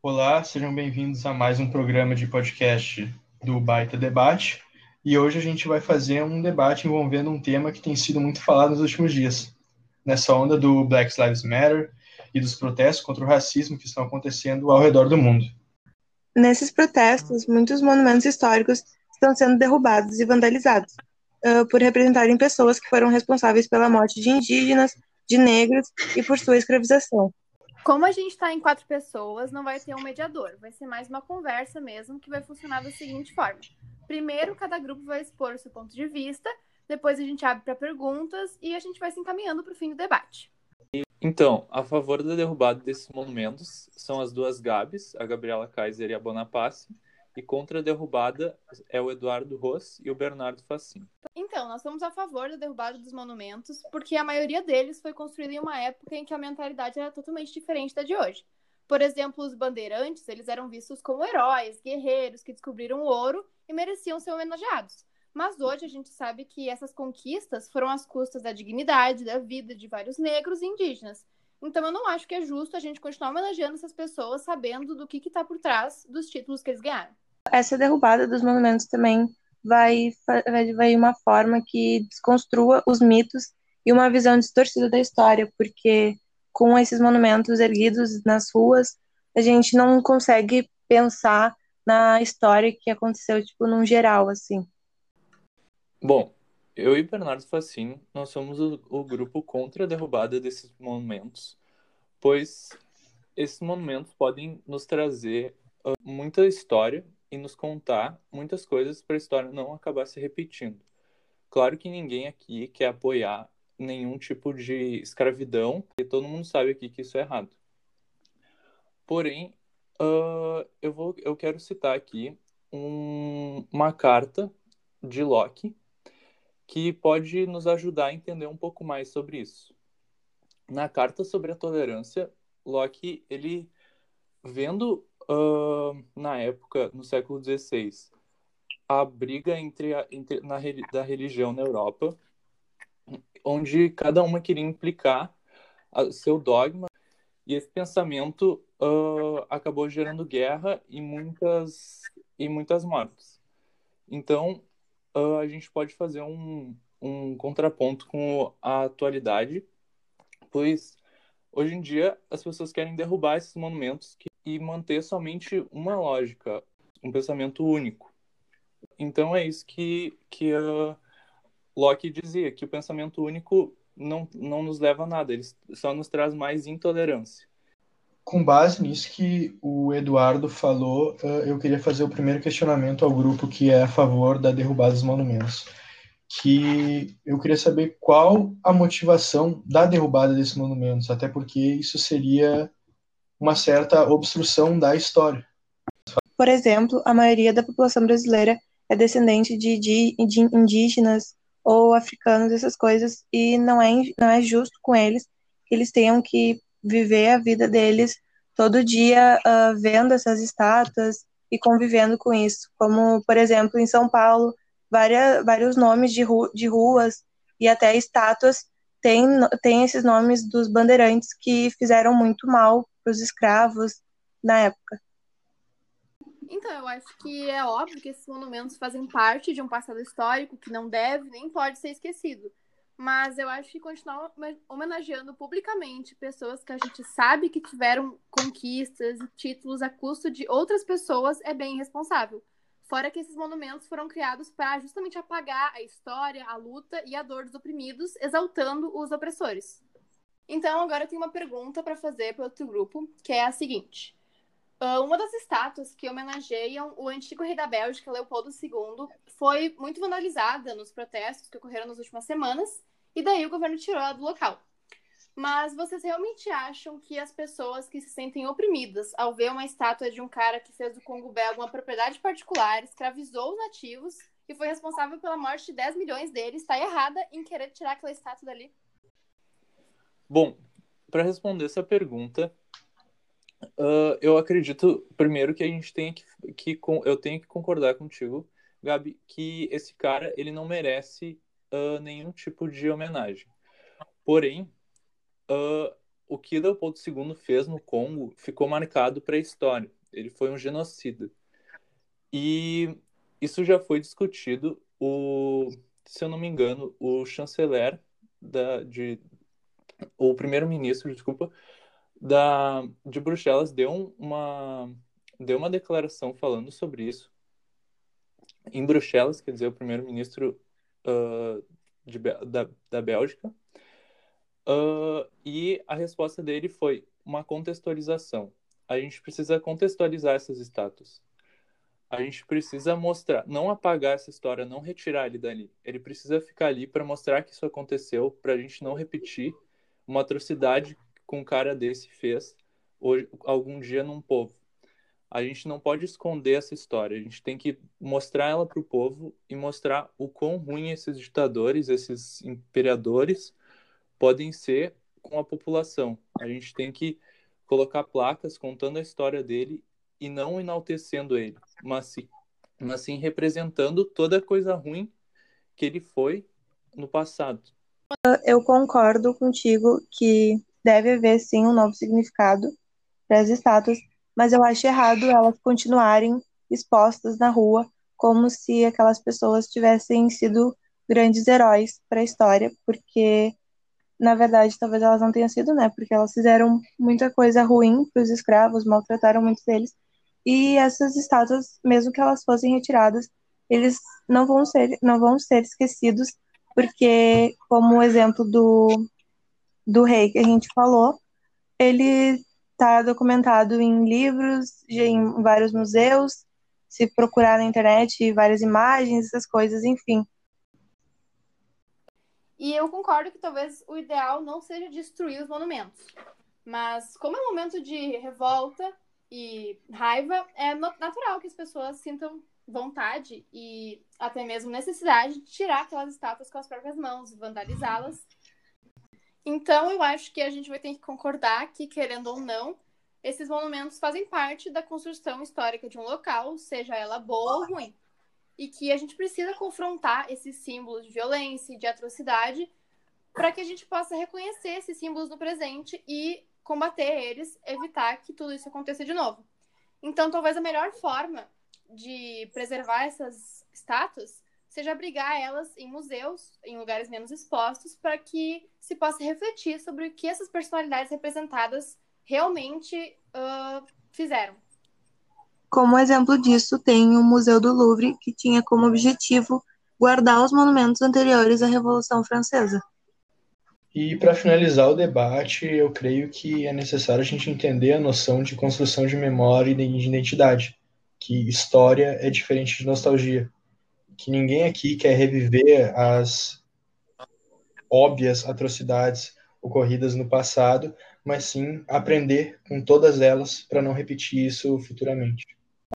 Olá, sejam bem-vindos a mais um programa de podcast do Baita Debate. E hoje a gente vai fazer um debate envolvendo um tema que tem sido muito falado nos últimos dias, nessa onda do Black Lives Matter e dos protestos contra o racismo que estão acontecendo ao redor do mundo. Nesses protestos, muitos monumentos históricos estão sendo derrubados e vandalizados uh, por representarem pessoas que foram responsáveis pela morte de indígenas, de negros e por sua escravização. Como a gente está em quatro pessoas, não vai ter um mediador, vai ser mais uma conversa mesmo que vai funcionar da seguinte forma: primeiro, cada grupo vai expor o seu ponto de vista, depois a gente abre para perguntas e a gente vai se encaminhando para o fim do debate. Então, a favor da derrubada desses monumentos são as duas Gabs, a Gabriela Kaiser e a Bonapace, e contra a derrubada é o Eduardo Ross e o Bernardo Facim. Então, nós somos a favor da derrubada dos monumentos, porque a maioria deles foi construída em uma época em que a mentalidade era totalmente diferente da de hoje. Por exemplo, os bandeirantes, eles eram vistos como heróis, guerreiros que descobriram o ouro e mereciam ser homenageados. Mas hoje a gente sabe que essas conquistas foram às custas da dignidade, da vida de vários negros e indígenas. Então eu não acho que é justo a gente continuar homenageando essas pessoas sabendo do que está por trás dos títulos que eles ganharam essa derrubada dos monumentos também vai, vai, uma forma que desconstrua os mitos e uma visão distorcida da história, porque com esses monumentos erguidos nas ruas, a gente não consegue pensar na história que aconteceu, tipo, num geral, assim. Bom, eu e Bernardo Facini, nós somos o, o grupo contra a derrubada desses monumentos, pois esses monumentos podem nos trazer uh, muita história e nos contar muitas coisas para a história não acabar se repetindo. Claro que ninguém aqui quer apoiar nenhum tipo de escravidão, e todo mundo sabe aqui que isso é errado. Porém, uh, eu, vou, eu quero citar aqui um, uma carta de Locke que pode nos ajudar a entender um pouco mais sobre isso. Na carta sobre a tolerância, Locke, ele vendo uh, na época, no século XVI, a briga entre, a, entre na, da religião na Europa, onde cada uma queria implicar a, seu dogma, e esse pensamento uh, acabou gerando guerra e muitas, e muitas mortes. Então, uh, a gente pode fazer um, um contraponto com a atualidade, pois hoje em dia as pessoas querem derrubar esses monumentos que e manter somente uma lógica, um pensamento único. Então é isso que, que Locke dizia, que o pensamento único não, não nos leva a nada, ele só nos traz mais intolerância. Com base nisso que o Eduardo falou, eu queria fazer o primeiro questionamento ao grupo que é a favor da derrubada dos monumentos. Que eu queria saber qual a motivação da derrubada desses monumentos, até porque isso seria uma certa obstrução da história. Por exemplo, a maioria da população brasileira é descendente de, de, de indígenas ou africanos, essas coisas, e não é, não é justo com eles que eles tenham que viver a vida deles todo dia uh, vendo essas estátuas e convivendo com isso. Como, por exemplo, em São Paulo, várias, vários nomes de, ru de ruas e até estátuas têm, têm esses nomes dos bandeirantes que fizeram muito mal para os escravos na época. Então, eu acho que é óbvio que esses monumentos fazem parte de um passado histórico que não deve nem pode ser esquecido. Mas eu acho que continuar homenageando publicamente pessoas que a gente sabe que tiveram conquistas e títulos a custo de outras pessoas é bem irresponsável. Fora que esses monumentos foram criados para justamente apagar a história, a luta e a dor dos oprimidos, exaltando os opressores. Então, agora eu tenho uma pergunta para fazer para outro grupo, que é a seguinte. Uh, uma das estátuas que homenageiam o antigo rei da Bélgica, Leopoldo II, foi muito vandalizada nos protestos que ocorreram nas últimas semanas, e daí o governo tirou ela do local. Mas vocês realmente acham que as pessoas que se sentem oprimidas ao ver uma estátua de um cara que fez do Congo belga uma propriedade particular, escravizou os nativos e foi responsável pela morte de 10 milhões deles, está errada em querer tirar aquela estátua dali? Bom, para responder essa pergunta, uh, eu acredito primeiro que a gente tem que, que eu tenho que concordar contigo, Gabi, que esse cara ele não merece uh, nenhum tipo de homenagem. Porém, uh, o que Leopoldo II fez no Congo ficou marcado para a história. Ele foi um genocida. E isso já foi discutido. O, se eu não me engano, o chanceler da, de, o primeiro-ministro, desculpa, da, de Bruxelas deu uma, deu uma declaração falando sobre isso. Em Bruxelas, quer dizer, o primeiro-ministro uh, da, da Bélgica. Uh, e a resposta dele foi uma contextualização. A gente precisa contextualizar essas estátuas. A gente precisa mostrar, não apagar essa história, não retirar ele dali. Ele precisa ficar ali para mostrar que isso aconteceu, para a gente não repetir uma atrocidade que um cara desse fez hoje, algum dia num povo. A gente não pode esconder essa história, a gente tem que mostrar ela para o povo e mostrar o quão ruim esses ditadores, esses imperadores podem ser com a população. A gente tem que colocar placas contando a história dele e não enaltecendo ele, mas sim, mas sim representando toda a coisa ruim que ele foi no passado. Eu concordo contigo que deve haver sim um novo significado para as estátuas, mas eu acho errado elas continuarem expostas na rua como se aquelas pessoas tivessem sido grandes heróis para a história, porque na verdade talvez elas não tenham sido, né? Porque elas fizeram muita coisa ruim para os escravos, maltrataram muitos deles. E essas estátuas, mesmo que elas fossem retiradas, eles não vão ser não vão ser esquecidos, porque como o exemplo do do rei que a gente falou, ele está documentado em livros, em vários museus, se procurar na internet várias imagens, essas coisas, enfim. E eu concordo que talvez o ideal não seja destruir os monumentos. Mas como é um momento de revolta e raiva, é natural que as pessoas sintam vontade e até mesmo necessidade de tirar aquelas estátuas com as próprias mãos, vandalizá-las então, eu acho que a gente vai ter que concordar que, querendo ou não, esses monumentos fazem parte da construção histórica de um local, seja ela boa ou ruim. E que a gente precisa confrontar esses símbolos de violência e de atrocidade para que a gente possa reconhecer esses símbolos no presente e combater eles, evitar que tudo isso aconteça de novo. Então, talvez a melhor forma de preservar essas estátuas seja abrigar elas em museus, em lugares menos expostos, para que se possa refletir sobre o que essas personalidades representadas realmente uh, fizeram. Como exemplo disso, tem o Museu do Louvre, que tinha como objetivo guardar os monumentos anteriores à Revolução Francesa. E para finalizar o debate, eu creio que é necessário a gente entender a noção de construção de memória e de identidade, que história é diferente de nostalgia que ninguém aqui quer reviver as óbvias atrocidades ocorridas no passado, mas sim aprender com todas elas para não repetir isso futuramente.